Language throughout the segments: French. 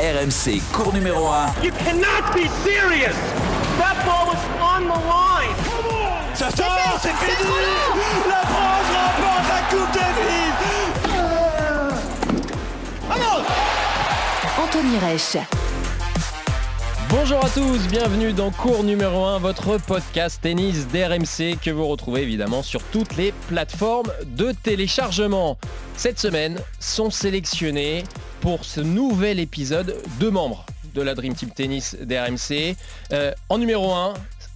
RMC, cours numéro 1. You cannot be serious. That ball was on the line. Ça sort, c'est fini La France remporte la Coupe Davis Vamos Anthony Reich. Bonjour à tous, bienvenue dans cours numéro 1, votre podcast tennis d'RMC que vous retrouvez évidemment sur toutes les plateformes de téléchargement. Cette semaine sont sélectionnés pour ce nouvel épisode deux membres de la Dream Team Tennis d'RMC. Euh, en numéro 1,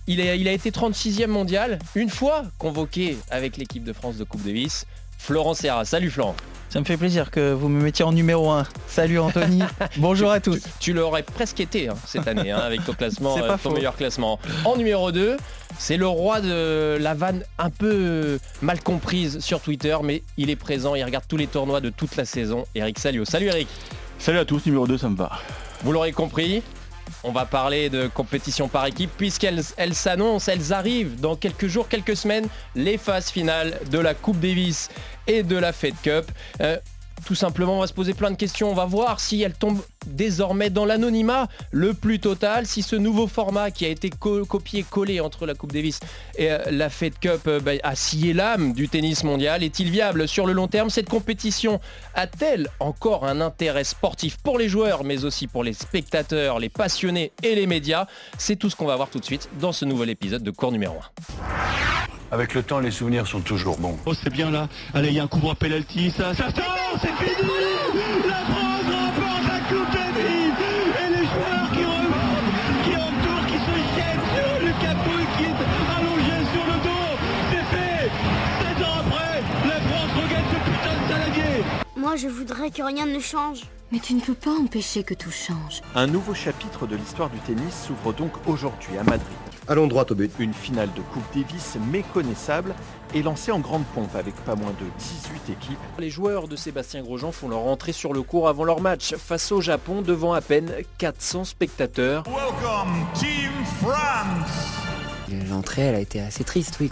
il, a été 36e mondial, une fois convoqué avec l'équipe de France de Coupe Davis. Florent Serra, salut Florent. Ça me fait plaisir que vous me mettiez en numéro 1. Salut Anthony, bonjour à tous. Tu, tu l'aurais presque été hein, cette année hein, avec ton classement, euh, ton faux. meilleur classement. En numéro 2, c'est le roi de la vanne un peu mal comprise sur Twitter, mais il est présent, il regarde tous les tournois de toute la saison. Eric Salio. Salut Eric. Salut à tous, numéro 2, ça me va. Vous l'aurez compris, on va parler de compétition par équipe puisqu'elles elles s'annoncent, elles arrivent dans quelques jours, quelques semaines, les phases finales de la Coupe Davis et de la Fed Cup. Euh, tout simplement, on va se poser plein de questions. On va voir si elles tombent désormais dans l'anonymat le plus total, si ce nouveau format qui a été co- copié-collé entre la Coupe Davis et euh, la Fed Cup euh, bah, a scié l'âme du tennis mondial. Est-il viable sur le long terme? Cette compétition a-t-elle encore un intérêt sportif pour les joueurs, mais aussi pour les spectateurs, les passionnés et les médias? C'est tout ce qu'on va voir tout de suite dans ce nouvel épisode de cours numéro 1. Avec le temps, les souvenirs sont toujours bons. Oh, c'est bien là. Allez, il y a un coup droit penalty, ça, ça sort, c'est fini La Moi, je voudrais que rien ne change. Mais tu ne peux pas empêcher que tout change. Un nouveau chapitre de l'histoire du tennis s'ouvre donc aujourd'hui à Madrid. Allons droit au but. Une finale de Coupe Davis méconnaissable est lancée en grande pompe avec pas moins de 18 équipes. Les joueurs de Sébastien Grosjean font leur entrée sur le court avant leur match face au Japon devant à peine 400 spectateurs. Welcome, Team France L'entrée, elle a été assez triste, oui.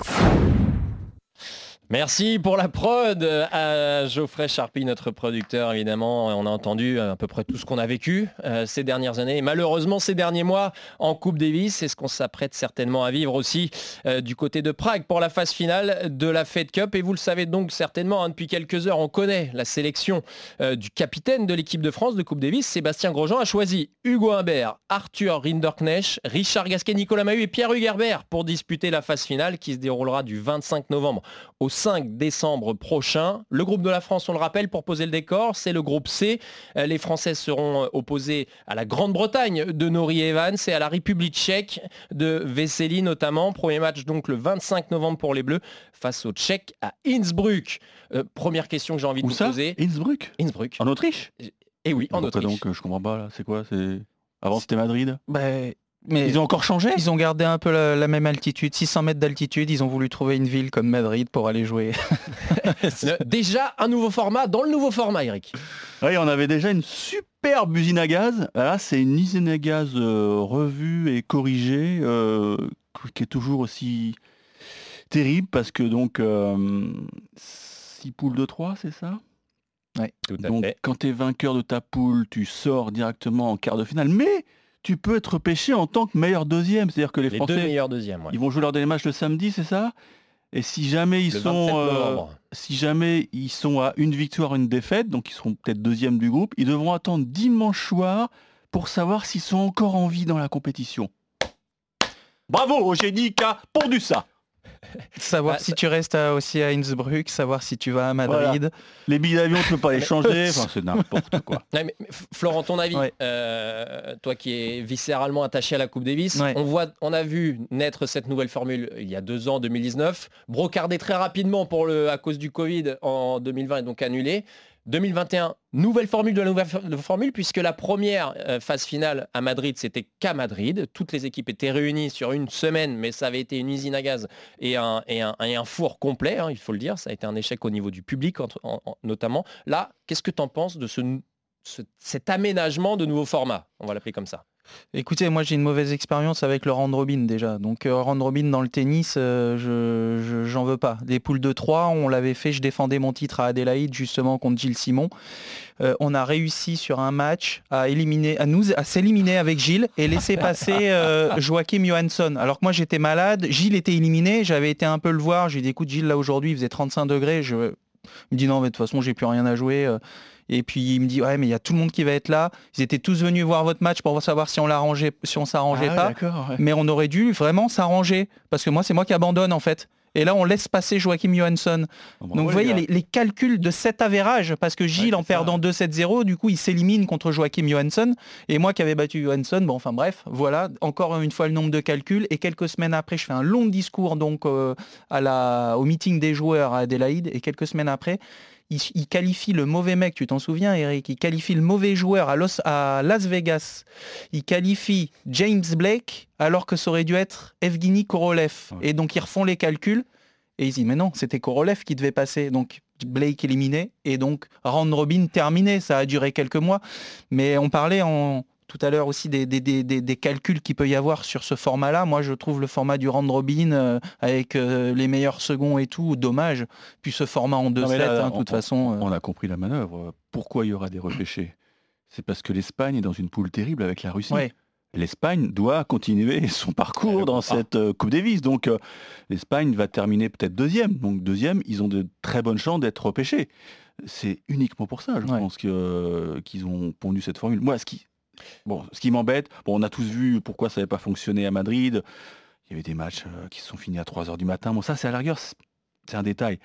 Merci pour la prod à Geoffrey Charpie, notre producteur évidemment. On a entendu à peu près tout ce qu'on a vécu euh, ces dernières années et malheureusement ces derniers mois en Coupe Davis. C'est ce qu'on s'apprête certainement à vivre aussi euh, du côté de Prague pour la phase finale de la Fed Cup. Et vous le savez donc certainement, hein, depuis quelques heures, on connaît la sélection euh, du capitaine de l'équipe de France de Coupe Davis. Sébastien Grosjean a choisi Hugo Humbert, Arthur Rinderknecht, Richard Gasquet, Nicolas Mahut et Pierre Hugerbert pour disputer la phase finale qui se déroulera du 25 novembre au 5 décembre prochain. Le groupe de la France, on le rappelle, pour poser le décor, c'est le groupe C. Euh, Les Français seront euh, opposés à la Grande-Bretagne de Nori Evans et à la République tchèque de Vesely notamment. Premier match donc le 25 novembre pour les Bleus face aux Tchèques à Innsbruck. Euh, première question que j'ai envie de vous ça? poser. Innsbruck? Innsbruck. En Autriche? Et oui, en Autriche. donc, je comprends pas là, c'est quoi? C'est... Avant c'était Madrid? Bah, mais Ils ont encore changé ils ont gardé un peu la, la même altitude, 600 mètres d'altitude. Ils ont voulu trouver une ville comme Madrid pour aller jouer. Euh, Déjà un nouveau format dans le nouveau format, Eric. Oui, on avait déjà une superbe usine à gaz. Là, c'est une usine à gaz euh, revue et corrigée, euh, qui est toujours aussi terrible parce que donc 6 poules de 3, c'est ça? Tout à Donc fait. quand tu es vainqueur de ta poule, tu sors directement en quart de finale, mais tu peux être repêché en tant que meilleur deuxième. C'est-à-dire que les, Les deux Français, meilleurs deuxièmes. ouais. ils vont jouer leur dernier match le samedi, c'est ça? Et si jamais ils Le sont 27 euh, si jamais ils sont à une victoire, une défaite, donc ils seront peut-être deuxième du groupe, ils devront attendre dimanche soir pour savoir s'ils sont encore en vie dans la compétition. Bravo, Eugénie qui a pondu ça. Savoir Ah, si ça- tu restes à- aussi à Innsbruck, savoir si tu vas à Madrid. Les billets d'avion, tu peux pas les changer. Enfin, c'est n'importe quoi. Mais Florent, ton avis, Ouais. euh, toi qui es viscéralement attaché à la Coupe Davis, Ouais. on voit, on a vu naître cette nouvelle formule il y a deux ans, 2019, brocardée très rapidement pour le, à cause du Covid en 2020 et donc annulée. 2021, nouvelle formule de la nouvelle formule, puisque la première euh, phase finale à Madrid, c'était qu'à Madrid. Toutes les équipes étaient réunies sur une semaine, mais ça avait été une usine à gaz et un, four complet, hein, il faut le dire. Ça a été un échec au niveau du public, notamment. Là, qu'est-ce que tu en penses de ce, ce- cet aménagement de nouveau format On va l'appeler comme ça. Écoutez, moi j'ai une mauvaise expérience avec le round robin déjà. Donc euh, round robin dans le tennis, euh, je j'en veux pas. Les poules de 3, on l'avait fait, je défendais mon titre à Adélaïde justement contre Gilles Simon. Euh, on a réussi sur un match à éliminer, à nous, à s'éliminer avec Gilles et laisser passer Joachim Johansson. Alors que moi j'étais malade, Gilles était éliminé, j'avais été un peu le voir, j'ai dit écoute Gilles là aujourd'hui il faisait 35 degrés, je me dis non mais de toute façon j'ai plus rien à jouer. Et puis il me dit ouais mais il y a tout le monde qui va être là. Ils étaient tous venus voir votre match pour savoir si on l'arrangeait, si on s'arrangeait Ah pas. Mais on aurait dû vraiment s'arranger parce que moi c'est moi qui abandonne en fait. Et là, on laisse passer Joachim Johansson. Donc, vous voyez les, les, calculs de cet avérage, parce que Gilles, en perdant 2-7-0, du coup, il s'élimine contre Joachim Johansson. Et moi qui avais battu Johansson, bon, enfin bref, voilà, encore une fois le nombre de calculs. Et quelques semaines après, je fais un long discours donc euh, à la, au meeting des joueurs à Adélaïde. Et quelques semaines après, il, il, qualifie le mauvais mec, tu t'en souviens Eric, il qualifie le mauvais joueur à, Los, à, Las Vegas, il qualifie James Blake alors que ça aurait dû être Evgeny Korolev. Ouais. Et donc ils refont les calculs et ils disent mais non, c'était Korolev qui devait passer. Donc Blake éliminé et donc round robin terminé. Ça a duré quelques mois. Mais on parlait en, tout à l'heure aussi des, des, des, des calculs qu'il peut y avoir sur ce format-là. Moi, je trouve le format du round robin euh, avec euh, les meilleurs seconds et tout, dommage. Puis ce format en 2-7, hein, de toute on, façon. Euh... On a compris la manœuvre. Pourquoi il y aura des repêchés? C'est parce que l'Espagne est dans une poule terrible avec la Russie. Ouais. L'Espagne doit continuer son parcours dans cette euh, Coupe Davis. Donc l'Espagne va terminer peut-être deuxième. Donc deuxième, ils ont de très bonnes chances d'être repêchés. C'est uniquement pour ça, je Ouais. pense qu'ils ont pondu cette formule. Moi, ce qui, bon, ce qui m'embête, bon, on a tous vu pourquoi ça n'avait pas fonctionné à Madrid. Il y avait des matchs euh, qui se sont finis à 3h du matin. Bon, ça, c'est à la rigueur, c'est- un détail.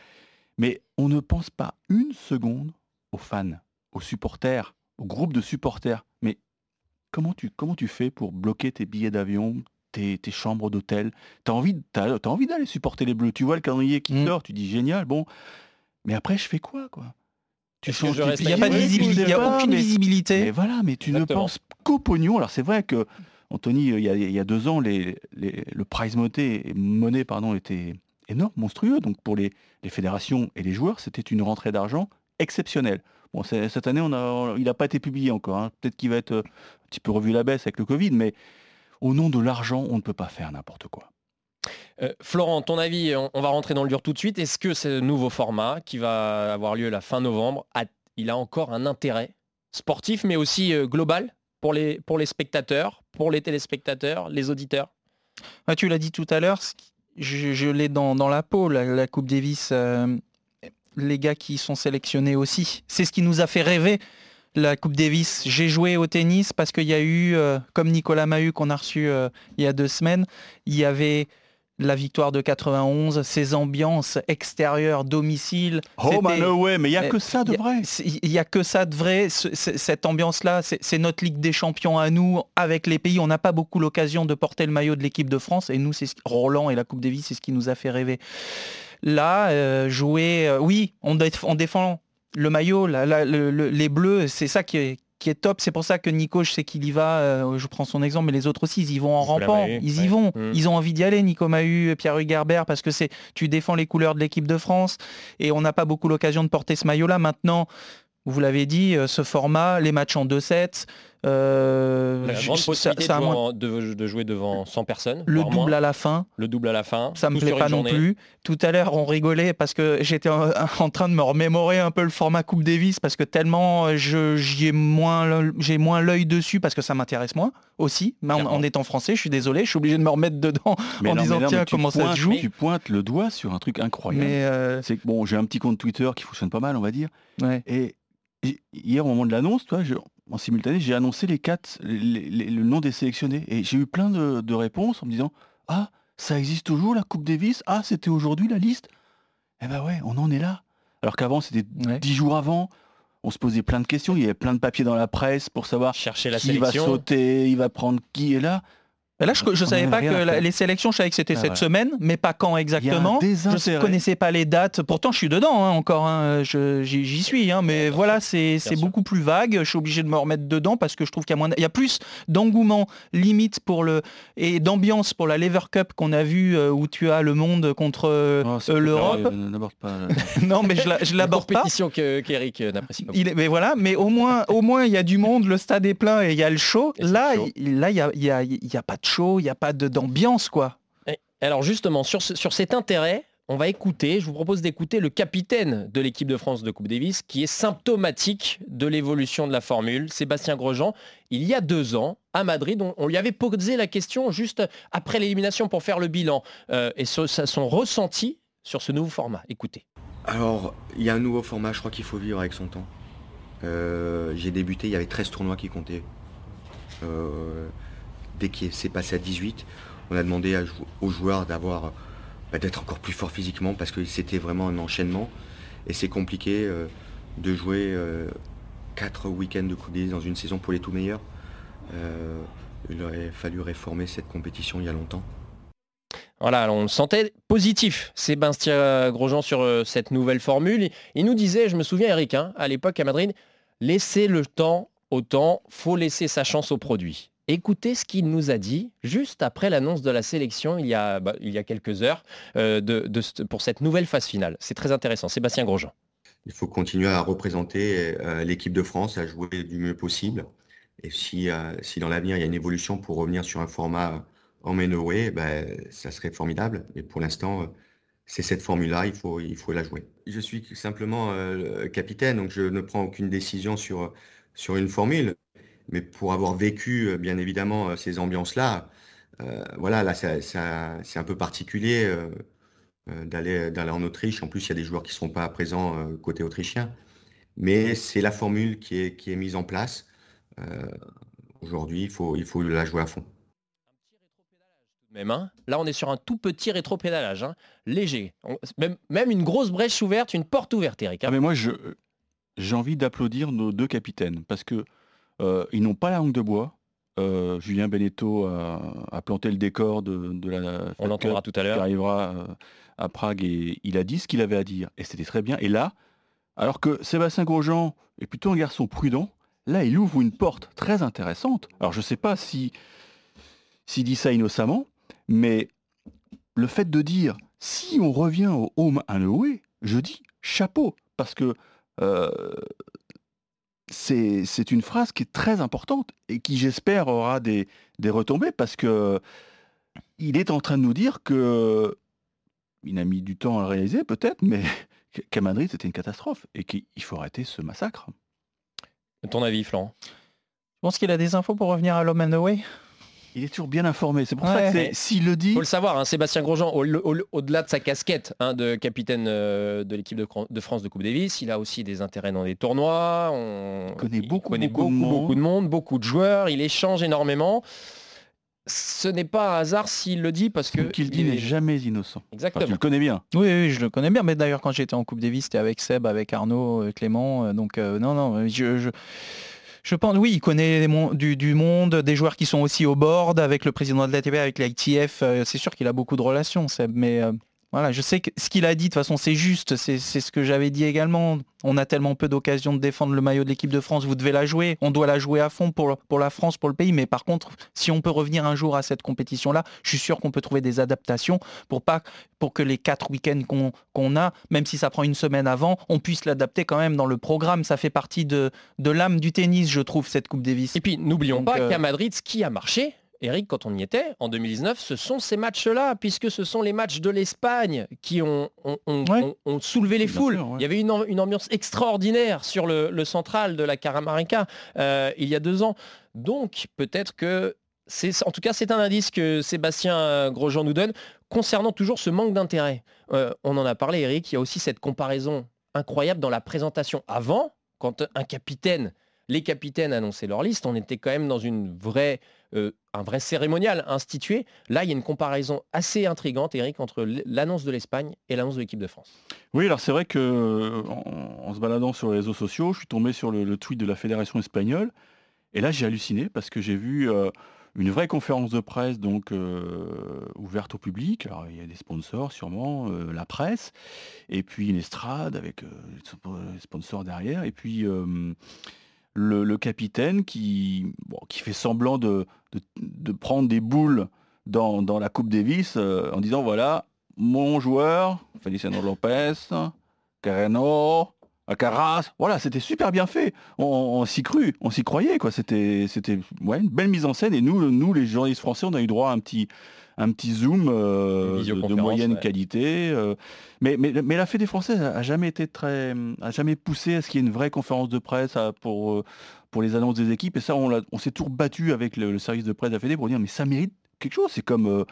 Mais on ne pense pas une seconde aux fans, aux supporters, au groupe de supporters. Mais comment tu, comment tu fais pour bloquer tes billets d'avion, tes, tes chambres d'hôtel? T'as envie, t'as, t'as envie d'aller supporter les Bleus. Tu vois le calendrier qui Mm. sort, tu dis génial, bon. Mais après, je fais quoi, quoi? Tu changes Il n'y a pas de visibilité, a pas, aucune mais- visibilité. mais voilà, mais tu Exactement. ne penses qu'au pognon. Alors c'est vrai que, Anthony, il y a, il y a deux ans, les, les- le prize money, monnaie pardon, était énorme, monstrueux. Donc pour les, les fédérations et les joueurs, c'était une rentrée d'argent exceptionnelle. Bon, cette année, on a, il n'a pas été publié encore. hein. Peut-être qu'il va être euh, un petit peu revu la baisse avec le Covid, mais au nom de l'argent, on ne peut pas faire n'importe quoi. Euh, Florent, ton avis, on, va rentrer dans le dur tout de suite. Est-ce que ce nouveau format qui va avoir lieu la fin novembre, a, il a encore un intérêt sportif, mais aussi euh, global pour les, spectateurs, pour les téléspectateurs, les auditeurs? Tu l'as dit tout à l'heure, je, l'ai dans, la peau, la, Coupe Davis. euh, les gars qui sont sélectionnés aussi. C'est ce qui nous a fait rêver, la Coupe Davis. J'ai joué au tennis parce qu'il y a eu, comme Nicolas Mahut qu'on a reçu il y a deux semaines, il y avait la victoire de 91, ces ambiances extérieures, domicile. Home and away, mais il n'y a que ça de vrai. Il n'y a que ça de vrai. Ce- ce- cette ambiance-là, c'est notre Ligue des Champions à nous, avec les pays. On n'a pas beaucoup l'occasion de porter le maillot de l'équipe de France. Et nous, c'est ce- Roland et la Coupe Davis, c'est ce qui nous a fait rêver. Là, euh, jouer, euh, oui, on, déf- on défend le maillot, la- la- le- le- les bleus, c'est ça qui est, qui est top. C'est pour ça que Nico, je sais qu'il y va, euh, je prends son exemple, mais les autres aussi, ils y vont en rampant. Ils y ouais. vont. Mm. Ils ont envie d'y aller, Nico Mahut, Pierre Hugerbert, parce que c'est tu défends les couleurs de l'équipe de France et on n'a pas beaucoup l'occasion de porter ce maillot-là. Maintenant, vous l'avez dit, euh, ce format, les matchs en 2-7, euh, La grande possibilité ça de, moins- jouer, de- de jouer devant 100 personnes. le double moins. à la fin, Le double à la fin. ça me plaît pas non plus. Tout à l'heure, on rigolait parce que j'étais en, en train de me remémorer un peu le format Coupe Davis parce que tellement euh, je j'y ai moins l'œil- j'ai moins l'œil dessus parce que ça m'intéresse moins aussi. Mais en, étant français, je suis désolé, je suis obligé de me remettre dedans en non, disant non, tiens comment ça se joue. Tu pointes le doigt sur un truc incroyable. Mais euh, C'est que bon, j'ai un petit compte Twitter qui fonctionne pas mal, on va dire. ouais. Et hier, au moment de l'annonce, toi, je- en simultané, j'ai annoncé les quatre, les- les- le nom des sélectionnés. Et j'ai eu plein de, de réponses en me disant Ah, ça existe toujours la Coupe Davis? Ah, c'était aujourd'hui la liste? Eh ben ouais, on en est là. Alors qu'avant, c'était Ouais. dix jours avant. On se posait plein de questions. Il y avait plein de papiers dans la presse pour savoir Chercher la qui va sauter, il va prendre qui est là. Là, je ne savais pas que les sélections, je savais que c'était cette semaine, mais pas quand exactement. Je ne connaissais pas les dates. Pourtant, je suis dedans hein, encore. Hein. J'y suis. Hein, mais voilà, c'est beaucoup plus vague. Je suis obligé de me remettre dedans parce que je trouve qu'il y, a il y a plus d'engouement limite pour le et d'ambiance pour la Lever Cup qu'on a vu euh, où tu as le monde contre euh, oh, euh, l'Europe. non, mais je, la, je l'aborde pas. compétition qu'Eric n'apprécie pas. Il mais voilà, mais au moins, au moins, il y a du monde, le stade est plein et il y a le show. là, il, là, il y a, y, a, y a pas de show, il n'y a pas d'ambiance, quoi. alors justement, sur, sur cet intérêt, on va écouter, je vous propose d'écouter le capitaine de l'équipe de France de Coupe Davis, qui est symptomatique de l'évolution de la formule, Sébastien Grosjean. Il y a deux ans, à Madrid, on, lui avait posé la question juste après l'élimination pour faire le bilan, euh, et son, son ressenti sur ce nouveau format. Écoutez. Alors, il y a un nouveau format, je crois qu'il faut vivre avec son temps. Euh, j'ai débuté, il y avait 13 tournois qui comptaient. Euh, dès qu'il s'est passé à 18, on a demandé aux joueurs d'avoir bah, d'être encore plus fort physiquement parce que c'était vraiment un enchaînement. Et c'est compliqué euh, de jouer euh, quatre week-ends de Coupe dans une saison pour les tout meilleurs. Euh, il aurait fallu réformer cette compétition il y a longtemps. Voilà, on le sentait positif, Sébastien Grosjean, sur cette nouvelle formule. Il nous disait, je me souviens Eric, hein, à l'époque à Madrid, laissez le temps au temps, faut laisser sa chance au produit. Écoutez ce qu'il nous a dit juste après l'annonce de la sélection il y a, bah, quelques heures euh, pour cette nouvelle phase finale. C'est très intéressant. Sébastien Grosjean. Il faut continuer à représenter euh, l'équipe de France, à jouer du mieux possible. Et si, euh, si dans l'avenir il y a une évolution pour revenir sur un format en away, ben, ça serait formidable. Mais pour l'instant, c'est cette formule-là, il faut, la jouer. Je suis simplement capitaine, donc je ne prends aucune décision sur une formule mais pour avoir vécu, euh, bien évidemment, euh, ces ambiances-là, euh, voilà, là, c'est un peu particulier d'aller en Autriche. En plus, il y a des joueurs qui ne seront pas présents côté autrichien. Mais c'est la formule qui est, qui est mise en place. Aujourd'hui, il faut, il faut la jouer à fond. Même, hein. Là, on est sur un tout petit rétro-pédalage, hein. léger. même, même, une grosse brèche ouverte, une porte ouverte, Eric. Hein. Ah, mais moi, j'ai envie d'applaudir nos deux capitaines parce que euh, ils n'ont pas la langue de bois. Euh, Julien Beneteau a, planté le décor de, la On l'entendra tout à l'heure. qui arrivera euh, à Prague et il a dit ce qu'il avait à dire. Et c'était très bien. Et là, alors que Sébastien Grosjean est plutôt un garçon prudent, là il ouvre une porte très intéressante. Alors je ne sais pas si s'il dit ça innocemment, mais le fait de dire si on revient au home and away, je dis chapeau, parce que c'est une phrase qui est très importante et qui, j'espère, aura des, retombées parce que il est en train de nous dire que il a mis du temps à le réaliser peut-être, mais qu'à Madrid c'était une catastrophe et qu'il faut arrêter ce massacre. Ton avis, Flan Je pense qu'il a des infos pour revenir à l'Homme Away. Il est toujours bien informé. C'est pour ça que s'il le dit. Il faut le savoir, hein, Sébastien Grosjean, au-delà de sa casquette hein, de capitaine euh, de l'équipe de, France de Coupe Davis, il a aussi des intérêts dans des tournois. On il connaît beaucoup, beaucoup, beaucoup, de monde, beaucoup de joueurs. Il échange énormément. Ce n'est pas un hasard s'il le dit parce que. qu'il dit n'est jamais innocent. Exactement. tu le connais bien. Oui, oui, je le connais bien. Mais d'ailleurs, quand j'étais en Coupe Davis, c'était avec Seb, avec Arnaud, euh, Clément. Euh, donc, non, non, je je pense, oui, il connaît du, monde, des joueurs qui sont aussi au board avec le président de l'ATP, avec l'ITF. Euh, c'est sûr qu'il a beaucoup de relations, Seb, mais euh, voilà, je sais que ce qu'il a dit, de toute façon, c'est juste, c'est ce que j'avais dit également. On a tellement peu d'occasions de défendre le maillot de l'équipe de France, vous devez la jouer, on doit la jouer à fond pour, pour la France, pour le pays, mais par contre, si on peut revenir un jour à cette compétition-là, je suis sûr qu'on peut trouver des adaptations pour, pas, pour que les quatre week-ends qu'on a, même si ça prend une semaine avant, on puisse l'adapter quand même dans le programme. Ça fait partie de, de l'âme du tennis, je trouve, cette Coupe Davis. Et puis, n'oublions pas euh, qu'à Madrid, ce qui a marché, Eric, quand on y était, en 2019, ce sont ces matchs-là, puisque ce sont les matchs de l'Espagne qui ont, soulevé les foules. Il y avait une, ambiance extraordinaire sur le, central de la Caramarica euh, il y a deux ans. Donc peut-être que c'est, en tout cas, c'est un indice que Sébastien Grosjean nous donne concernant toujours ce manque d'intérêt. Euh, on en a parlé, Eric, il y a aussi cette comparaison incroyable dans la présentation. Avant, quand un capitaine, les capitaines annonçaient leur liste, on était quand même dans une vraie euh, un vrai cérémonial institué. Là, il y a une comparaison assez intrigante, Eric, entre l'annonce de l'Espagne et l'annonce de l'équipe de France. Oui, alors c'est vrai que en, se baladant sur les réseaux sociaux, je suis tombé sur le, tweet de la fédération espagnole, et là j'ai halluciné parce que j'ai vu euh, une vraie conférence de presse donc ouverte au public. Alors il y a des sponsors sûrement, la presse, et puis une estrade avec des sponsors derrière, et puis le, capitaine qui, fait semblant de, prendre des boules dans, dans la Coupe Davis en disant voilà mon joueur Feliciano Lopez, Carreno, Carras, voilà, c'était super bien fait. On, s'y cru, on s'y croyait, quoi. C'était, c'était une belle mise en scène. Et nous, nous, les journalistes français, on a eu droit à un petit, un petit zoom euh, de, moyenne qualité. Euh. mais, mais, mais, la Fédé française a jamais été très, a jamais poussé à ce qu'il y ait une vraie conférence de presse pour, euh, pour les annonces des équipes. Et ça, on, on s'est toujours battu avec le, service de presse de la Fédé pour dire mais ça mérite quelque chose. C'est comme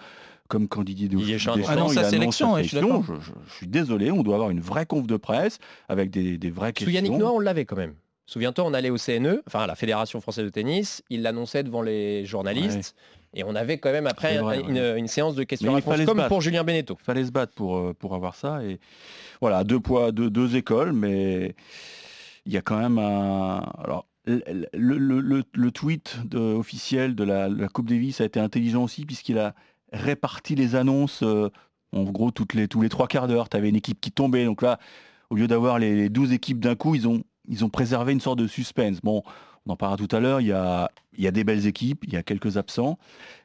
comme quand Didier Deschamps annonce sa sélection. Je, suis désolé, on doit avoir une vraie conf de presse avec des, des vraies questions. Sous Yannick Noah, on l'avait quand même. Souviens-toi, on allait au CNE, enfin à la Fédération française de tennis, il l'annonçait devant les journalistes. Et on avait quand même après une, séance de questions-réponses comme pour Julien Beneteau. Il fallait se battre pour, euh, pour avoir ça. Et voilà, deux poids, deux, deux écoles, mais il y a quand même un. Alors, le, le, le, tweet officiel de la, la, Coupe Davis a été intelligent aussi puisqu'il a réparti les annonces, euh, en gros, toutes les, tous les trois quarts d'heure. Tu avais une équipe qui tombait. Donc là, au lieu d'avoir les 12 équipes d'un coup, ils ont, ils ont préservé une sorte de suspense. Bon, on en parlera tout à l'heure, il y a, y a des belles équipes, il y a quelques absents,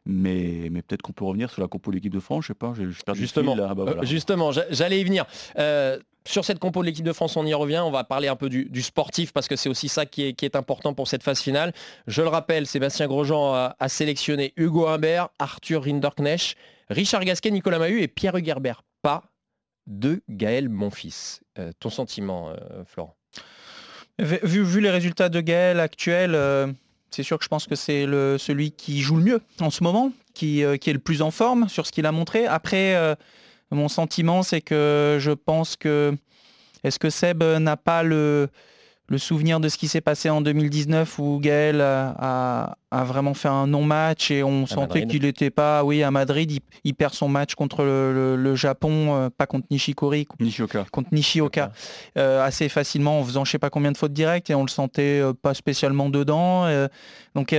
mais, mais peut-être qu'on peut revenir sur la compo de l'équipe de France, je sais pas, j'ai Justement, ah bah euh, justement j'allais y venir. Euh, sur cette compo de l'équipe de France, on y revient. On va parler un peu du, sportif parce que c'est aussi ça qui est, important pour cette phase finale. Je le rappelle, Sébastien Grosjean a, sélectionné Hugo Humbert, Arthur Rinderknecht, Richard Gasquet, Nicolas Mahut et Pierre Hugerbert. Pas de Gaël Monfils. Euh, ton sentiment, euh, Florent? Vu, vu, les résultats de Gaël actuels, euh, c'est sûr que je pense que c'est celui qui joue le mieux en ce moment, qui, qui est le plus en forme sur ce qu'il a montré. Après mon sentiment, c'est que je pense que est-ce que Seb n'a pas le, le souvenir de ce qui s'est passé en 2019 où Gaël a, vraiment fait un non-match et on sentait qu'il n'était pas, oui, à Madrid, il, perd son match contre le, Japon, euh, pas contre Nishikori, Nishioka. contre Nishioka, euh, assez facilement en faisant je sais pas combien de fautes directes et on le sentait euh, pas spécialement dedans. donc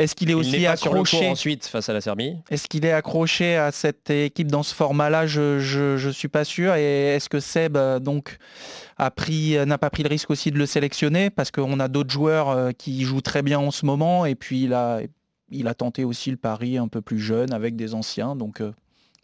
est-ce qu'il est aussi accroché ensuite face à la Serbie Est-ce qu'il est accroché à cette équipe dans ce format-là? Je ne suis pas sûr. Et est-ce que Seb euh, donc a pris n'a pas pris le risque aussi de le sélectionner? Parce qu'on a d'autres joueurs euh, qui jouent très bien en ce moment et puis il a il a tenté aussi le pari un peu plus jeune avec des anciens. Donc euh,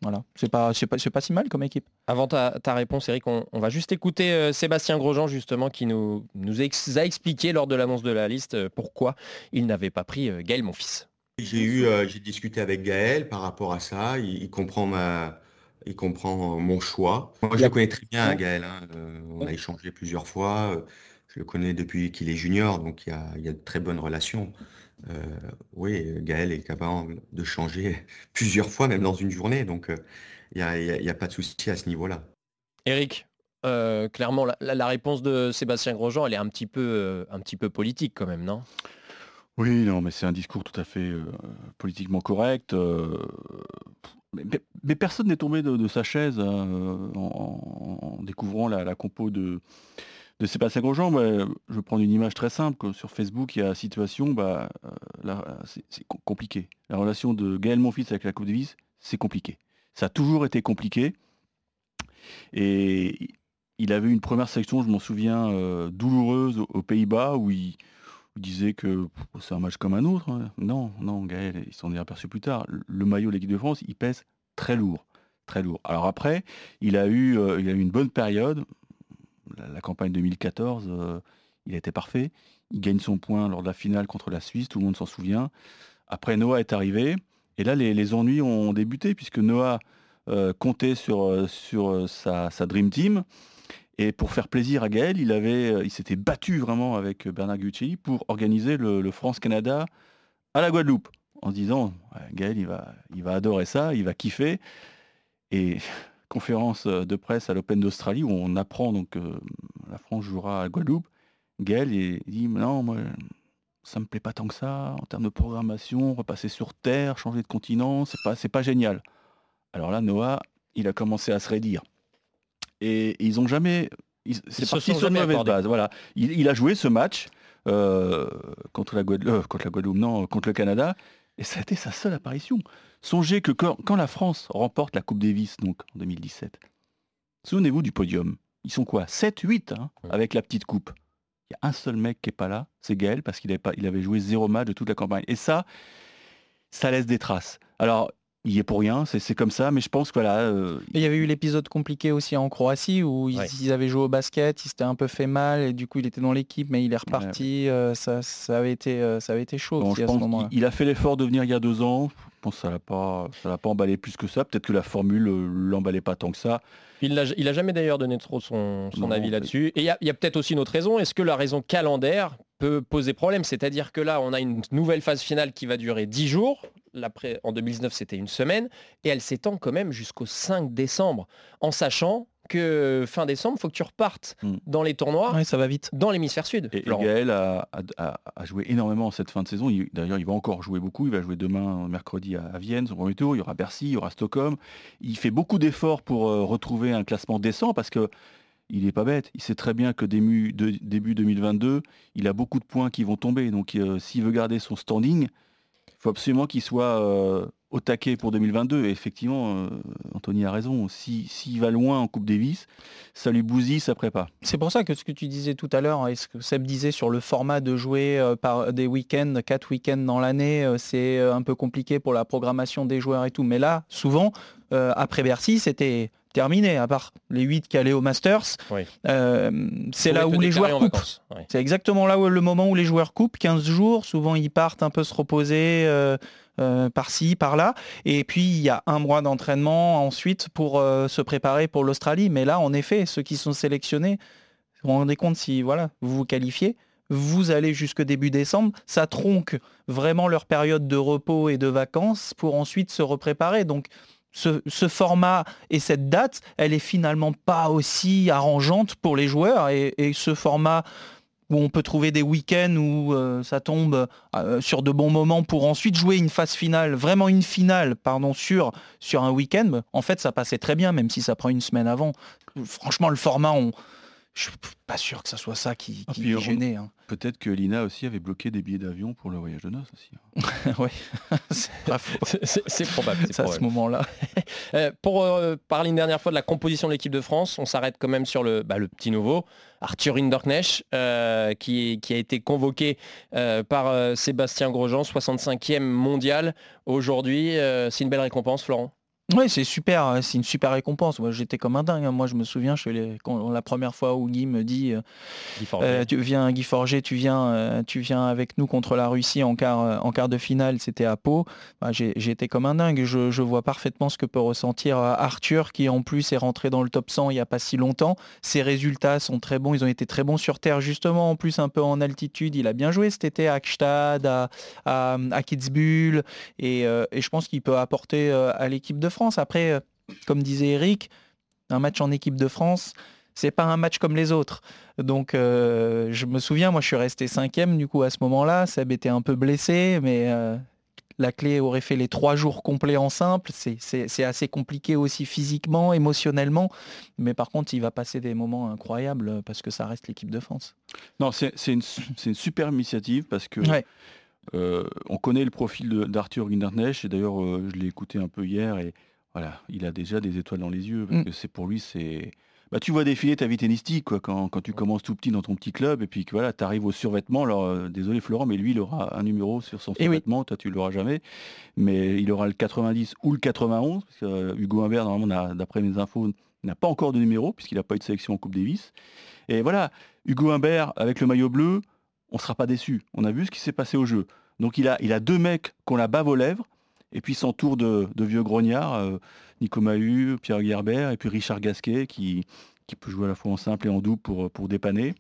voilà, c'est pas, pas, pas si mal comme équipe. Avant ta, réponse, Eric, on, va juste écouter euh, Sébastien Grosjean, justement, qui nous, nous a expliqué lors de l'annonce de la liste euh, pourquoi il n'avait pas pris euh, Gaël, mon fils. J'ai eu, j'ai discuté avec Gaël par rapport à ça. Il, comprend ma, il comprend mon choix. Moi, je le connais très bien, Gaël. Hein. on a échangé plusieurs fois. Je le connais depuis qu'il est junior, donc il y a, il y a de très bonnes relations. Euh, oui, Gaël est capable de changer plusieurs fois, même dans une journée. Donc, euh, il n'y a, pas de souci à ce niveau-là. Eric, euh, clairement, la, réponse de Sébastien Grosjean, elle est un petit peu, un petit peu politique quand même, non? Oui, non, mais c'est un discours tout à fait politiquement correct. Mais, personne n'est tombé de, sa chaise hein, en, découvrant la, la compo de, de Sébastien Grosjean, bah, je vais prendre une image très simple. Sur Facebook, il y a situation, bah, euh, c'est compliqué. La relation de Gaël Monfils avec la Coupe Davis, c'est compliqué. Ça a toujours été compliqué. Et il avait une première sélection, je m'en souviens, euh, douloureuse aux, Pays-Bas, où il, disait que c'est un match comme un autre. Hein. Non, non, Gaël, il s'en est aperçu plus tard. Le maillot de l'équipe de France, il pèse très lourd. Très lourd. Alors après, il a eu, euh, il a eu une bonne période la, campagne 2014, euh, il était parfait. Il gagne son point lors de la finale contre la Suisse, tout le monde s'en souvient. Après, Noah est arrivé. Et là, les, ennuis ont débuté, puisque Noah euh, comptait sur, euh, sur sa, Dream Team. Et pour faire plaisir à Gaël, il s'était battu vraiment avec Bernard Gucci pour organiser le, France-Canada à la Guadeloupe, en se disant, Gaël, il va, il va adorer ça, il va kiffer. Et conférence euh, de presse à l'Open d'Australie où on apprend donc euh, la France jouera à Guadeloupe. Gaël il dit non moi ça me plaît pas tant que ça en termes de programmation, repasser sur terre, changer de continent, c'est pas c'est pas génial. Alors là Noah il a commencé à se raidir et, ils ont jamais c'est parti sur une mauvaise base. Voilà, il, a joué ce match euh, contre la Guadeloupe, contre la Guadeloupe non contre le Canada Et ça a été sa seule apparition. Songez que quand, quand la France remporte la Coupe Davis, donc en 2017, souvenez-vous du podium. Ils sont quoi? 7, 8 hein, avec la petite coupe. Il y a un seul mec qui est pas là, c'est Gaël, parce qu'il avait, pas, il avait joué zéro match de toute la campagne. Et ça, ça laisse des traces. Alors, il y est pour rien, c'est comme ça, mais je pense que voilà. euh, Il y avait eu l'épisode compliqué aussi en Croatie où ils, Ouais. ils avaient joué au basket, il s'était un peu fait mal et du coup il était dans l'équipe mais il est reparti. euh, ça, ça avait été, euh, ça avait été chaud bon, aussi à ce il a fait l'effort de venir il y a deux ans. Je pense que ça l'a pas, ça l'a pas emballé plus que ça. Peut-être que la formule l'emballait pas tant que ça. Il n'a il a jamais d'ailleurs donné trop son, son Non, avis là-dessus. Et il y a, il y a peut-être aussi une autre raison. Est-ce que la raison calendaire peut poser problème C'est-à-dire que là, on a une nouvelle phase finale qui va durer 10 jours. L'après, en 2019, c'était une semaine. Et elle s'étend quand même jusqu'au 5 décembre. En sachant que fin décembre, il faut que tu repartes Mm. dans les tournois Ouais, ça va vite. dans l'hémisphère sud. Et. Gaël a, a- a- a joué énormément en cette fin de saison. Il- D'ailleurs, il va encore jouer beaucoup. Il va jouer demain, mercredi, à, à Vienne, son premier tour. Il y aura Bercy, il y aura Stockholm. Il fait beaucoup d'efforts pour euh, retrouver un classement décent parce que il n'est pas bête. Il sait très bien que début, de- début 2022, il a beaucoup de points qui vont tomber. Donc, euh, s'il veut garder son standing, il faut absolument qu'il soit euh, au taquet pour 2022. Et effectivement, euh, Anthony a raison. Si- S'il va loin en Coupe Davis, ça lui bousille sa prépa. C'est pour ça que ce que tu disais tout à l'heure, et ce que Seb disait sur le format de jouer par des week-ends, quatre week-ends dans l'année, c'est un peu compliqué pour la programmation des joueurs et tout. Mais là, souvent, après Bercy, c'était terminé, à part les 8 qui allaient au Masters. Oui. Euh, c'est là où les joueurs en coupent. C'est exactement là où le moment où les joueurs coupent, 15 jours, souvent ils partent un peu se reposer euh, euh, par-ci, par-là, et puis il y a un mois d'entraînement ensuite pour se préparer pour l'Australie. Mais là, en effet, ceux qui sont sélectionnés, vous vous rendez compte si voilà, vous vous qualifiez, vous allez jusque début décembre, ça tronque vraiment leur période de repos et de vacances pour ensuite se repréparer. Donc ce, format et cette date, elle est finalement pas aussi arrangeante pour les joueurs et, et ce format où on peut trouver des week-ends où euh, ça tombe euh, sur de bons moments pour ensuite jouer une phase finale, vraiment une finale, pardon, sur, sur un week-end, en fait ça passait très bien, même si ça prend une semaine avant. Franchement, le format, on... je suis pas sûr que ça soit ça qui, Ah, puis gênait. hein. Peut-être que Lina aussi avait bloqué des billets d'avion pour le voyage de noces aussi. hein. ouais, c'est pas faux. C'est- C'est c'est probable. c'est Ça, à ce probable. moment-là. Euh, pour euh, parler une dernière fois de la composition de l'équipe de France, on s'arrête quand même sur le, bah, le petit nouveau, Arthur Hinderknecht, euh, qui, qui a été convoqué euh, par euh, Sébastien Grosjean, 65e mondial. Aujourd'hui, euh, c'est une belle récompense, Florent? Oui, c'est super, euh, c'est une super récompense. Moi, j'étais comme un dingue. hein. Moi, je me souviens, je quand, la première fois où Guy me dit, euh, Guy euh, tu viens, Guy Forget, tu viens, euh, tu viens avec nous contre la Russie en quart, en quart de finale. C'était à Pau. Bah, été comme un dingue. Je, je vois parfaitement ce que peut ressentir Arthur, qui en plus est rentré dans le top 100 il n'y a pas si longtemps. Ses résultats sont très bons. Ils ont été très bons sur terre, justement. En plus, un peu en altitude. Il a bien joué cet été à Gstad, à, à, à Kitzbühel. Et, et je pense qu'il peut apporter à l'équipe de France. Après, euh, comme disait Eric, un match en équipe de France, c'est pas un match comme les autres. Donc, euh, je me souviens, moi, je suis resté cinquième du coup à ce moment-là. Seb était un peu blessé, mais euh, la clé aurait fait les trois jours complets en simple. C'est- assez compliqué aussi physiquement, émotionnellement. Mais par contre, il va passer des moments incroyables parce que ça reste l'équipe de France. Non, c'est une, super initiative parce que Ouais. Euh, on connaît le profil d'Arthur Ginderknecht et d'ailleurs euh, je l'ai écouté un peu hier et voilà, il a déjà des étoiles dans les yeux parce Mm. que c'est pour lui c'est bah, tu vois défiler ta vie tennistique quoi, quand, quand tu commences tout petit dans ton petit club et puis que voilà, tu arrives au survêtement. Alors, euh, désolé Florent, mais lui, il aura un numéro sur son Eh oui. survêtement, toi tu l'auras jamais. Mais il aura le 90 ou le 91, parce que Hugo Humbert, normalement, d'après mes infos, n'a pas encore de numéro, puisqu'il n'a pas eu de sélection en Coupe Davis. Et voilà, Hugo Humbert, avec le maillot bleu, on ne sera pas déçu. On a vu ce qui s'est passé au jeu. Donc il a, il a deux mecs qui ont la bave aux lèvres, et puis son tour de, de vieux grognards, euh, Nico Mahut, Pierre Guerbert, et puis Richard Gasquet, qui, qui peut jouer à la fois en simple et en double pour, pour dépanner.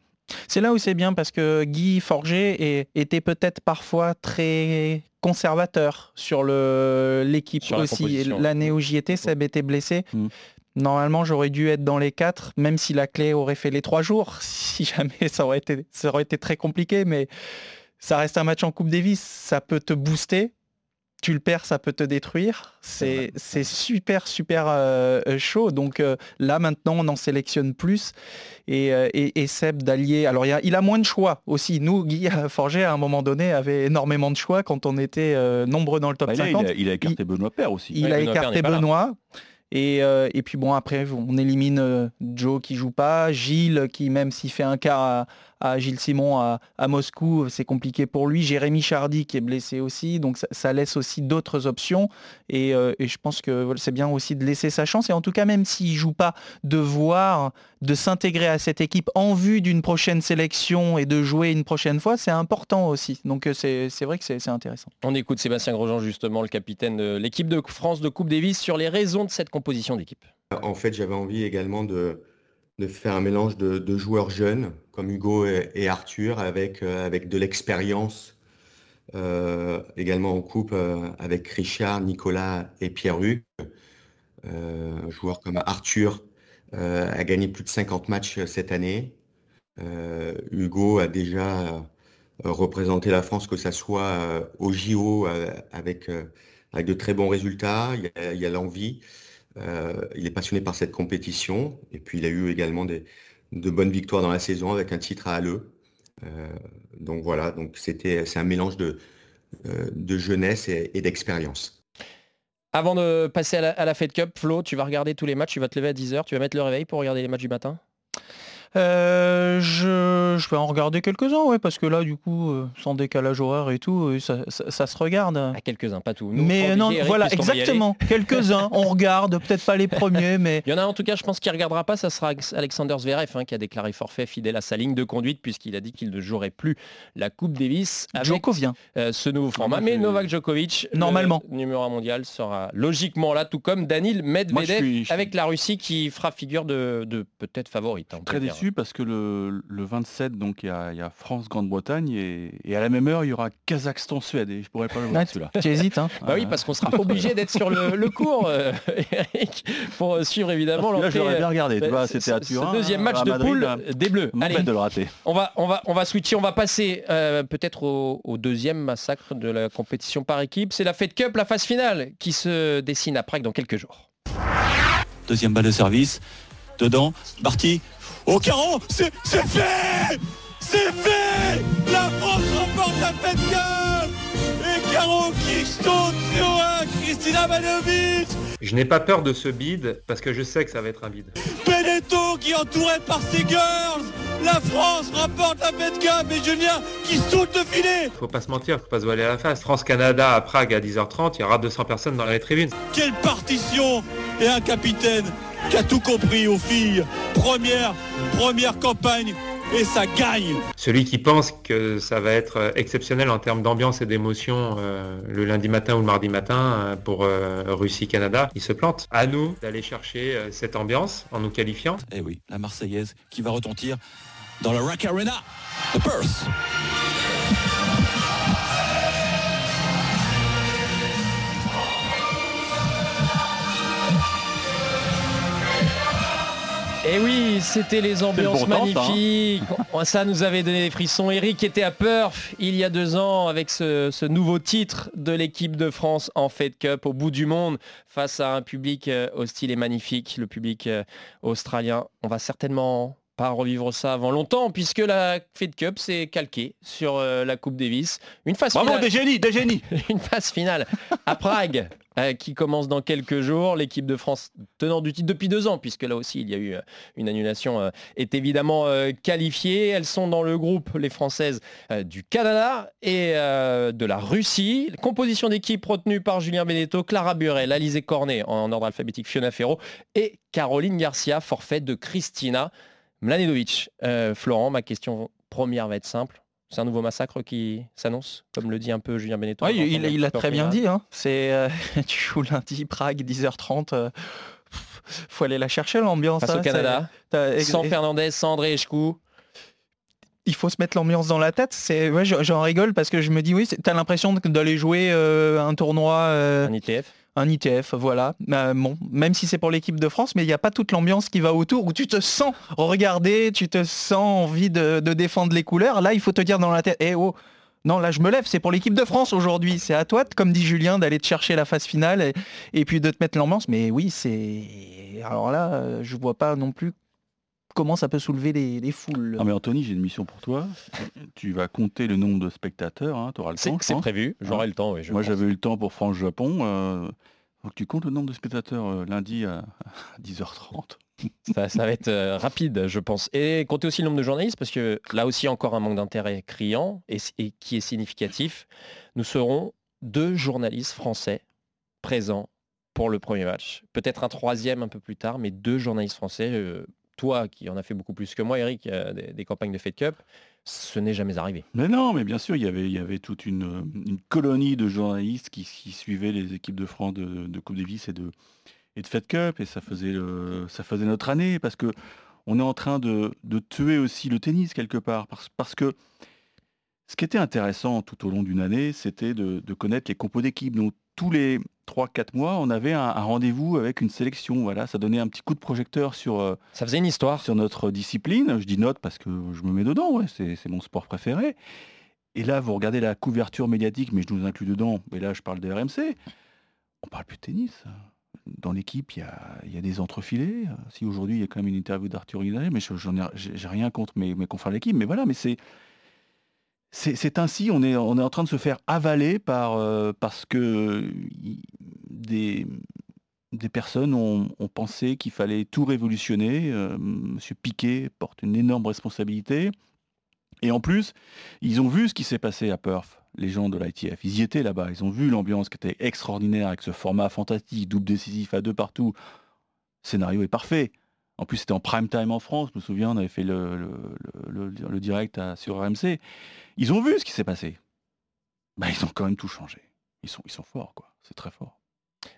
C'est là où c'est bien parce que Guy Forger est- était peut-être parfois très conservateur sur l'équipe aussi. L'année où j'y étais, Seb était blessé. Mm. Normalement, j'aurais dû être dans les quatre, même si la clé aurait fait les trois jours. Si jamais, ça aurait été, ça aurait été très compliqué, mais ça reste un match en Coupe Davis. Ça peut te booster. tu le perds, ça peut te détruire. C'est super, super euh, euh, chaud. Donc euh, là, maintenant, on en sélectionne plus. Et, et, Seb d'allier. Alors, il a, moins de choix aussi. Nous, Guy Forger, à un moment donné, avait énormément de choix quand on était nombreux dans le top 50. Bah, il a, écarté Benoît Père aussi. Il a écarté Benoît. Et, et, puis bon, après, on élimine Joe qui joue pas, Gilles qui, même s'il fait un quart à, Gilles Simon à, Moscou, c'est compliqué pour lui. Jérémy Chardy qui est blessé aussi, donc ça, laisse aussi d'autres options. Euh, et, je pense que c'est bien aussi de laisser sa chance. Et en tout cas, même s'il joue pas, de voir, de s'intégrer à cette équipe en vue d'une prochaine sélection et de jouer une prochaine fois, c'est important aussi. Donc euh, c'est vrai que c'est intéressant. On écoute Sébastien Grosjean, justement, le capitaine de l'équipe de France de Coupe Davis, sur les raisons de cette composition d'équipe. En fait, j'avais envie également de, de faire un mélange de, joueurs jeunes comme Hugo et, Arthur avec, euh, avec de l'expérience euh, également en coupe euh, avec Richard, Nicolas et Pierre-Hugues. un joueur comme Arthur a gagné plus de 50 matchs cette année. Hugo a déjà représenté la France, que ce soit au JO avec, avec de très bons résultats. Il y a l'envie. Euh, il est passionné par cette compétition. Et puis, il a eu également de bonnes victoires dans la saison avec un titre à Halleux. Euh, donc voilà, c'était, c'est un mélange de, euh, jeunesse et, d'expérience. Avant de passer à la, à la Fed Cup, Flo, tu vas regarder tous les matchs, tu vas te lever à 10h, tu vas mettre le réveil pour regarder les matchs du matin? Euh, je, je, vais en regarder quelques-uns, ouais, parce que là, du coup, euh, sans décalage horaire et tout, euh, ça, ça, se regarde. À ah, quelques-uns, pas tous. mais non, voilà, exactement. Quelques-uns, on regarde, peut-être pas les premiers, mais... Il y en a en tout cas, je pense qu'il regardera pas, ça sera Alexander Zverev hein, qui a déclaré forfait fidèle à sa ligne de conduite, puisqu'il a dit qu'il ne jouerait plus la Coupe Davis avec Djokovic. ce nouveau format. Mais Novak Djokovic, normalement, numéro 1 mondial, sera logiquement là, tout comme Danil Medvedev, avec la Russie qui fera figure de, peut-être favorite. Hein, très déçu parce que le, 27, donc il y a, France-Grande-Bretagne et, à la même heure il y aura Kazakhstan-Suède et je pourrais pas le voir celui-là. Tu hésites hein bah oui parce qu'on sera obligé d'être sur le, cours euh, Eric, pour suivre évidemment Là j'aurais bien regardé, tu vois, c'était à Turin. Ce deuxième match de poule des Bleus. Allez, de le rater. On va, on va, on va switcher, on va passer euh, peut-être au, au, deuxième massacre de la compétition par équipe. C'est la Fed Cup, la phase finale qui se dessine à Prague dans quelques jours. Deuxième balle de service. Dedans, Barty au carreau, c'est fait C'est fait La France remporte la Fed Cup Et Caro qui saute sur un Christina Manovic Je n'ai pas peur de ce bid parce que je sais que ça va être un bid. Benetto qui est entouré par ses girls la France remporte la Fed Cup et Julien qui saute le filet Faut pas se mentir, faut pas se voiler à la face. France-Canada à Prague à 10h30, il y aura 200 personnes dans les tribunes. Quelle partition Et un capitaine qui a tout compris aux filles. Première, première campagne et ça gagne. Celui qui pense que ça va être exceptionnel en termes d'ambiance et d'émotion euh, le lundi matin ou le mardi matin euh, pour euh, Russie-Canada, il se plante. À nous d'aller chercher cette ambiance en nous qualifiant. Et eh oui, la Marseillaise qui va retentir dans le Rack Arena de Perth. Et eh oui, c'était les ambiances hein. magnifiques. Ça nous avait donné des frissons. Eric était à Perth il y a deux ans avec ce, nouveau titre de l'équipe de France en Fed Cup au bout du monde face à un public euh, hostile et magnifique, le public euh, australien. On va certainement pas revivre ça avant longtemps puisque la Fed Cup s'est calquée sur euh, la Coupe Davis. Une phase finale. des génies, des génies. une phase finale à Prague euh, qui commence dans quelques jours. L'équipe de France tenant du titre depuis deux ans, puisque là aussi il y a eu euh, une annulation, est évidemment qualifiée. Elles sont dans le groupe, les Françaises du Canada et de la Russie. Composition d'équipe retenue par Julien Benetto, Clara Burel, Alizé Cornet en ordre alphabétique, Fiona Ferro et Caroline Garcia, forfait de Christina Mlanedovic. Florent, ma question première va être simple. C'est un nouveau massacre qui s'annonce, comme le dit un peu Julien Beneteau. Oui, il l'a très bien dit. Hein. C'est euh, tu joues lundi, Prague, 10h30. Euh, faut aller la chercher l'ambiance. Face au hein, Canada. Sans Fernandez, sans André Echkou. Il faut se mettre l'ambiance dans la tête. C'est ouais, j'en rigole parce que je me dis oui, t'as l'impression d'aller jouer euh, un tournoi. un ITF un ITF, voilà. Euh, bon, même si c'est pour l'équipe de France, mais il n'y a pas toute l'ambiance qui va autour où tu te sens regarder, tu te sens envie de, défendre les couleurs. Là, il faut te dire dans la tête, eh oh, Non, là, je me lève, c'est pour l'équipe de France aujourd'hui. C'est à toi, comme dit Julien, d'aller te chercher la phase finale et, puis de te mettre l'ambiance. Mais oui, c'est. Alors là, je vois pas non plus comment ça peut soulever les, foules. Ah mais Anthony, j'ai une mission pour toi. tu vas compter le nombre de spectateurs, hein, tu auras le temps. C'est prévu, j'aurai hein le temps. Moi j'avais eu le temps pour France-Japon. Euh, faut que tu comptes le nombre de spectateurs euh, lundi à, 10h30. Ça, va être euh, rapide, je pense. Et comptez aussi le nombre de journalistes, parce que là aussi encore un manque d'intérêt criant et, qui est significatif. Nous serons deux journalistes français présents pour le premier match. Peut-être un troisième un peu plus tard, mais deux journalistes français toi qui en as fait beaucoup plus que moi, Eric, euh, des, campagnes de Fed Cup, ce n'est jamais arrivé. Mais non, mais bien sûr, il y avait, toute une, colonie de journalistes qui, suivaient les équipes de France de, Coupe Davis et de, et de Fed Cup, et ça faisait, notre année, parce que on est en train de, tuer aussi le tennis quelque part, parce que ce qui était intéressant tout au long d'une année, c'était de, connaître les compos d'équipe. Donc tous les 3-4 mois, on avait un, rendez-vous avec une sélection. Voilà, ça donnait un petit coup de projecteur sur. Euh, ça faisait une histoire. Sur notre discipline. Je dis note parce que je me mets dedans, ouais, c'est mon sport préféré. Et là, vous regardez la couverture médiatique, mais je nous inclus dedans. Mais là, je parle de RMC. On parle plus de tennis. Dans l'équipe, il y a, des entrefilés. Si aujourd'hui, il y a quand même une interview d'Arthur Hidalgo, mais j'en ai, j'ai rien contre mes, mes confrères d'équipe. Mais voilà, mais c'est c'est ainsi, on est, en train de se faire avaler euh, parce que des, personnes ont, pensé qu'il fallait tout révolutionner. Euh, Monsieur Piquet porte une énorme responsabilité. Et en plus, ils ont vu ce qui s'est passé à Perth, les gens de l'ITF. Ils y étaient là-bas. Ils ont vu l'ambiance qui était extraordinaire avec ce format fantastique, double décisif à deux partout. Scénario est parfait. En plus, c'était en prime time en France. Je me souviens, on avait fait le, direct sur RMC. Ils ont vu ce qui s'est passé. Bah, ils ont quand même tout changé. Ils sont, forts, quoi. C'est très fort.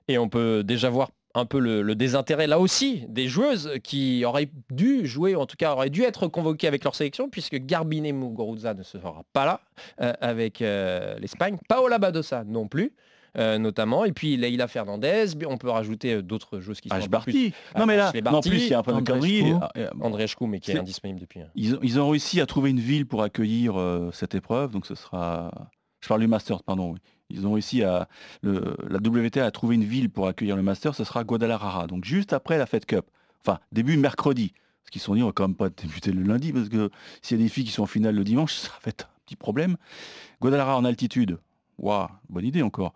Et on peut déjà voir un peu le, désintérêt là aussi des joueuses qui auraient dû jouer, en tout cas auraient dû être convoquées avec leur sélection, puisque Garbine Muguruza ne sera pas là euh, avec euh, l'Espagne, Paola Badosa non plus. Euh, notamment. Et puis Leila Fernandez, on peut rajouter euh, d'autres joueuses qui sont un plus... Non mais là, en plus il y a un peu de. André Chkou, mais qui est, indisponible depuis. Ils ont, ils ont, réussi à trouver une ville pour accueillir euh, cette épreuve, donc ce sera... Je parle du Masters, pardon. Ils ont réussi à... Le, la WTA a trouvé une ville pour accueillir le Masters, ce sera Guadalajara, donc juste après la Fed Cup. Enfin, début mercredi. Parce qu'ils se sont dit, on va quand même pas débuter le lundi, parce que s'il y a des filles qui sont en finale le dimanche, ça va être un petit problème. Guadalajara en altitude, Waouh, bonne idée encore.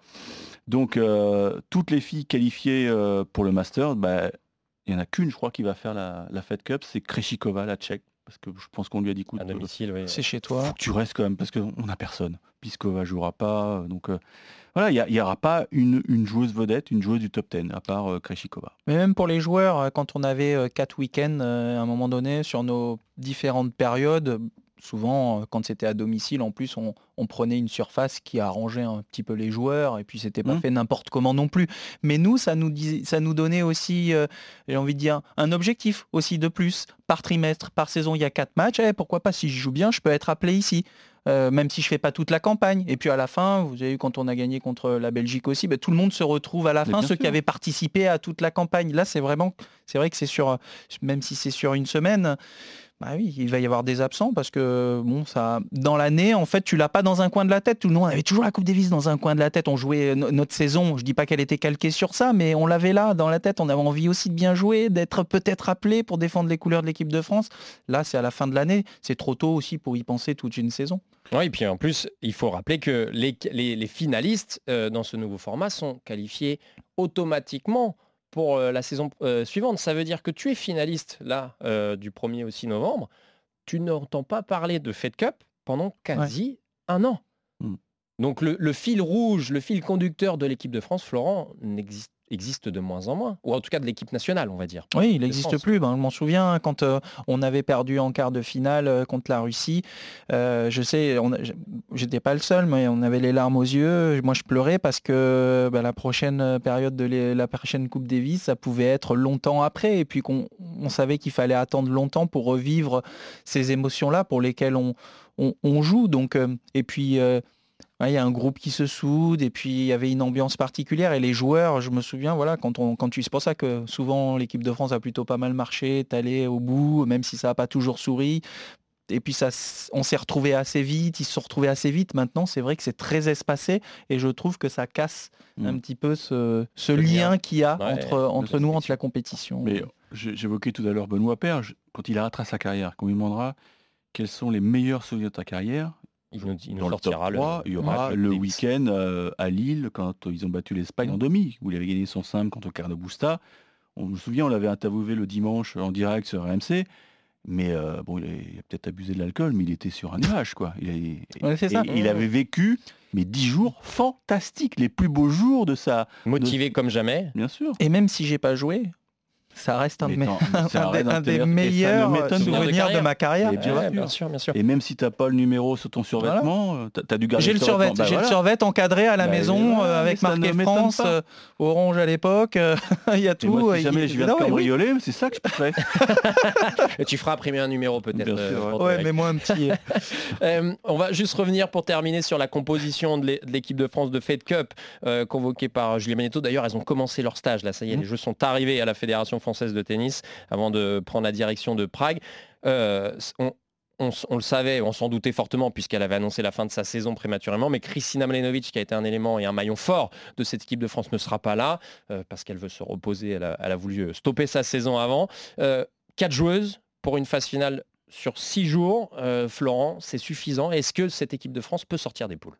Donc, euh, toutes les filles qualifiées euh, pour le Master, bah, il n'y en a qu'une, je crois, qui va faire la, Fed Cup, c'est Kreshikova, la Tchèque. Parce que je pense qu'on lui a dit, écoute, à domicile, c'est chez toi. Faut que tu restes quand même, parce qu'on n'a personne. Piskova jouera pas. Donc, euh, voilà, il n'y aura pas une, joueuse vedette, une joueuse du top 10, à part Kreshikova. Mais même pour les joueurs, quand on avait quatre week-ends à un moment donné sur nos différentes périodes, souvent, euh, quand c'était à domicile, en plus, on, prenait une surface qui arrangeait un petit peu les joueurs, et puis c'était pas mmh. fait n'importe comment non plus. Mais nous, ça nous, ça nous donnait aussi, euh, j'ai envie de dire, un objectif aussi de plus, par trimestre, par saison, il y a quatre matchs, eh, pourquoi pas, si je joue bien, je peux être appelé ici. Euh, même si je fais pas toute la campagne. Et puis à la fin, vous avez vu quand on a gagné contre la Belgique aussi, bah, tout le monde se retrouve à la fin, ceux qui avaient participé à toute la campagne. Là, c'est vraiment, c'est vrai que c'est sur, même si c'est sur une semaine, bah oui, il va y avoir des absents parce que ça, dans l'année, en fait, tu l'as pas dans un coin de la tête. Tout le monde avait toujours la Coupe Davis dans un coin de la tête. On jouait notre saison. Je dis pas qu'elle était calquée sur ça, mais on l'avait là dans la tête. On avait envie aussi de bien jouer, d'être peut-être appelé pour défendre les couleurs de l'équipe de France. Là, c'est à la fin de l'année. C'est trop tôt aussi pour y penser toute une saison. Oui, et puis en plus, il faut rappeler que les, les, finalistes euh, dans ce nouveau format sont qualifiés automatiquement pour euh, la saison euh, suivante. Ça veut dire que tu es finaliste là euh, du 1er au 6 novembre. Tu n'entends pas parler de Fed Cup pendant quasi un an. Hmm. Donc le, fil rouge, le fil conducteur de l'équipe de France, Florent, n'existe existe de moins en moins, ou en tout cas de l'équipe nationale, on va dire. Oui, il n'existe plus. Ben, je m'en souviens quand euh, on avait perdu en quart de finale euh, contre la Russie. Euh, je sais, j'étais pas le seul, mais on avait les larmes aux yeux. Moi, je pleurais parce que ben, la prochaine période de la prochaine Coupe Davis, ça pouvait être longtemps après, et puis qu'on on savait qu'il fallait attendre longtemps pour revivre ces émotions-là pour lesquelles on, on, joue. Donc, et puis il y a un groupe qui se soude et puis il y avait une ambiance particulière et les joueurs, je me souviens, voilà, quand on, quand tu, c'est pour ça que souvent l'équipe de France a plutôt pas mal marché, est allé au bout, même si ça n'a pas toujours souri. et puis ça, on s'est retrouvé assez vite, ils se sont retrouvés assez vite. Maintenant, c'est vrai que c'est très espacé et je trouve que ça casse un petit peu ce, ce lien qu'il y a Ouais, entre, entre nous, entre la compétition. Mais j'évoquais tout à l'heure Benoît Père, quand il arrêtera sa carrière, quand on lui demandera quels sont les meilleurs souvenirs de ta carrière, Il nous, il nous dans le top sortira le- 3, il y aura le week-end euh, à Lille quand ils ont battu l'Espagne en demi, où il avait gagné son simple contre Carlo Busta. On me souvient, on l'avait interviewé le dimanche en direct sur RMC. Mais euh, bon, il a, peut-être abusé de l'alcool, mais il était sur un nuage, quoi. Il, a- Ouais, c'est et ça. il avait vécu, mais dix jours fantastiques, les plus beaux jours de sa. Motivé comme jamais. Bien sûr. Et même si j'ai pas joué, ça reste un, de mes- ça des, un de meilleurs de- souvenirs de, ma carrière. Et bien, Ouais, sûr. bien sûr, bien sûr. Et même si t'as pas le numéro sur ton survêtement, euh, t'as- t'as dû garder J'ai le survêt, survêtement. Bah j'ai le voilà. survêt encadré à la Bah, maison voilà, euh, avec marqué France, euh, orange à l'époque, il y a Et tout. moi, euh, si jamais il- je viens de non, mais oui. cambrioler, c'est ça que je ferais. Et tu feras imprimer un numéro peut-être. Bien sûr, euh, ouais. mais moi un petit. On va juste revenir pour terminer sur la composition de l'é- de l'équipe de France de Fed Cup convoquée par Julien Benetto. D'ailleurs, elles ont commencé leur stage. Là, ça y est, Mhm. les Jeux sont arrivés à la Fédération française de tennis avant de prendre la direction de Prague. Euh, on, le savait, on s'en doutait fortement puisqu'elle avait annoncé la fin de sa saison prématurément, mais Kristina Mladenovic, qui a été un élément et un maillon fort de cette équipe de France, ne sera pas là euh, parce qu'elle veut se reposer. Elle a, voulu euh, stopper sa saison avant. Quatre joueuses pour une phase finale sur six jours. Florent, c'est suffisant? Est-ce que cette équipe de France peut sortir des poules?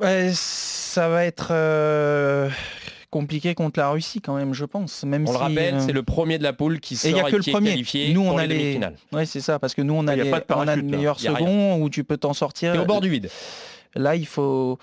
Ça va être compliqué contre la Russie quand même, je pense. Même On le si, rappelle, euh, c'est le premier de la poule qui Et sort il et, n'y a que le est premier. qualifié Nous, on pour a les. Ouais, c'est ça, parce que nous, on a, Il y a les, pas de on a le meilleur y second où tu peux t'en sortir. T'es au bord du vide. Là, il faut.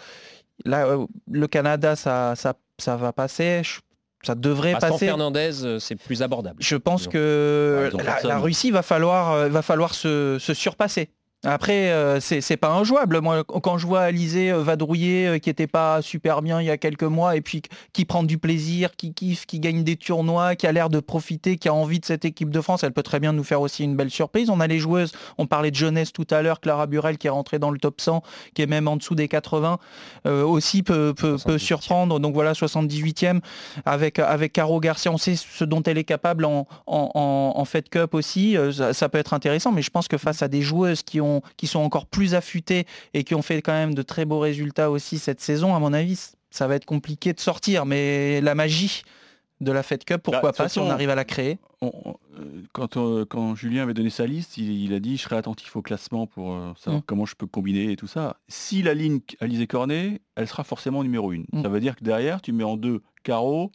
Là, euh, le Canada, ça, ça, ça va passer. Je- Ça devrait Bah, sans passer. Fernandez, euh, c'est plus abordable. Je pense Disons. que ont la, Russie va falloir, va falloir se, se surpasser. Après, euh, c'est pas injouable. Moi, quand je vois Alizé euh, vadrouiller, euh, qui était pas super bien il y a quelques mois, et puis qui prend du plaisir, qui kiffe, qui gagne des tournois, qui a l'air de profiter, qui a envie de cette équipe de France, elle peut très bien nous faire aussi une belle surprise. On a les joueuses, on parlait de jeunesse tout à l'heure, Clara Burel qui est rentrée dans le top 100, qui est même en dessous des 80, euh, aussi peut, peut, peut 78e. surprendre. Donc voilà, 78e avec, avec Caro Garcia, on sait ce dont elle est capable en, en, en, en Fed Cup aussi, ça, ça peut être intéressant, mais je pense que face à des joueuses qui, ont, qui sont encore plus affûtées et qui ont fait quand même de très beaux résultats aussi cette saison, à mon avis, ça va être compliqué de sortir, mais la magie de la Fed Cup, pourquoi Bah, pas si on arrive à la créer On- on- euh, quand, euh, quand Julien avait donné sa liste, il, il a dit je serai attentif au classement pour euh, savoir Mm. comment je peux combiner et tout ça. Si la ligne Alizé Cornet, elle sera forcément numéro une. Mm. Ça veut dire que derrière, tu mets en deux Caro,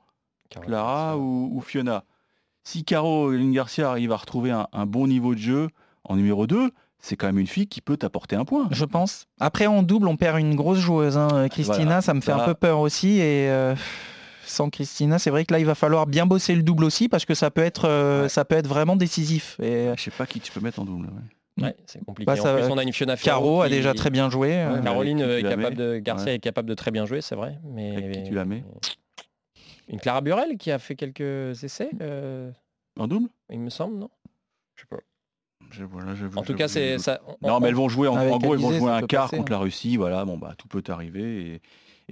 Clara ou, ou Fiona. Si Caro Lynn Garcia arrive à retrouver un, un bon niveau de jeu en numéro 2, c'est quand même une fille qui peut t'apporter un point. Je pense. Après, en double, on perd une grosse joueuse. hein, Christina, Voilà. ça me fait un peu peur aussi. Et euh, sans Christina, c'est vrai que là, il va falloir bien bosser le double aussi parce que ça peut être, euh, Ouais. ça peut être vraiment décisif. Et euh, Je sais pas qui tu peux mettre en double. ouais. Ouais, c'est compliqué. Bah, en plus, on a une Fiona Ferro Caro a déjà très bien joué. euh, Ouais. Caroline est capable de Garcia Ouais. est capable de très bien jouer, c'est vrai. Mais Avec qui tu la mets Une Clara Burel qui a fait quelques essais, euh, En double? Il me semble, non? Je sais pas. Voilà, En tout cas, c'est ça. on- Non, on- mais elles vont jouer en, en gros, ils vont jouer un quart passer, contre hein. la Russie. Voilà, bon bah tout peut arriver. Et,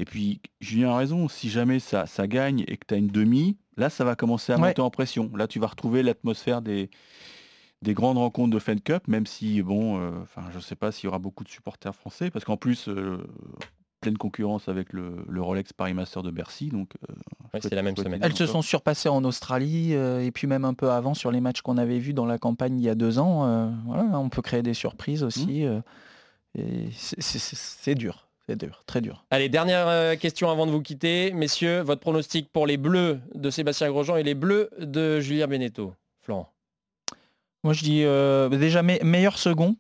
et puis Julien a raison. Si jamais ça, ça gagne et que tu as une demi, là ça va commencer à Ouais. monter en pression. Là tu vas retrouver l'atmosphère des des grandes rencontres de Fed Cup, même si bon, euh, enfin je sais pas s'il y aura beaucoup de supporters français, parce qu'en plus euh, pleine concurrence avec le, le Rolex Paris Master de Bercy, donc. euh, Ouais, chouette- c'est la même semaine. Elles se sont surpassées en Australie euh, et puis même un peu avant sur les matchs qu'on avait vus dans la campagne il y a deux ans. euh, voilà, on peut créer des surprises aussi. euh, et c'est- dur, c'est dur, très dur. Allez, dernière question avant de vous quitter. Messieurs, votre pronostic pour les Bleus de Sébastien Grosjean et les Bleus de Julien Beneteau. Florent, Moi je dis euh, déjà me- meilleur second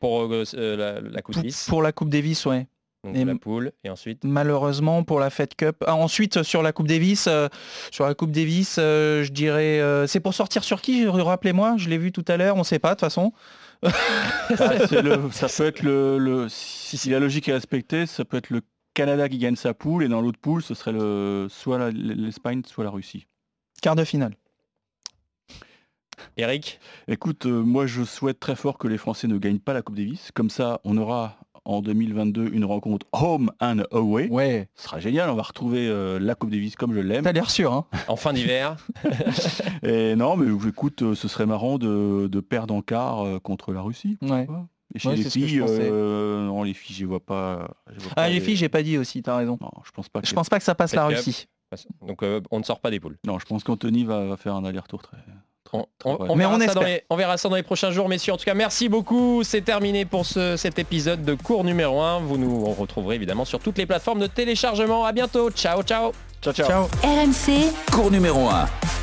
pour la, la Coupe pour, Davis, pour la Coupe Davis, ouais. Donc et- la poule, et ensuite Malheureusement pour la Fed Cup. Ah, ensuite sur la Coupe Davis, euh, sur la Coupe Davis, euh, je dirais euh, c'est pour sortir sur qui Rappelez-moi, je l'ai vu tout à l'heure, on sait pas de toute façon. Ah, le- ça peut être le, le- si, si la logique est respectée, ça peut être le Canada qui gagne sa poule et dans l'autre poule, ce serait le, soit l'Espagne, soit la Russie. Quart de finale. Eric? Écoute, euh, moi je souhaite très fort que les Français ne gagnent pas la Coupe Davis. Comme ça, on aura en 2022 une rencontre home and away. Ouais. Ce sera génial, on va retrouver euh, la Coupe Davis comme je l'aime. T'as l'air sûr, hein En fin d'hiver. Et non, mais écoute, euh, ce serait marrant de, de perdre en quart euh, contre la Russie. Ouais. Et chez Ouais, les filles, euh, non, les filles, je vois pas. vois Ah, pas les filles, j'ai pas dit aussi, t'as raison. Non, je pense pas. Que Je pense pas que ça passe la Russie. Donc euh, on ne sort pas des poules. Non, je pense qu'Anthony va, va faire un aller-retour très. On, Mais verra on ça dans espère. les- on verra ça dans les prochains jours, messieurs. En tout cas, merci beaucoup. C'est terminé pour ce- cet épisode de cours numéro 1. Vous nous retrouverez évidemment sur toutes les plateformes de téléchargement. À bientôt. Ciao, ciao. Ciao, ciao. Ciao. RMC, Cours numéro 1.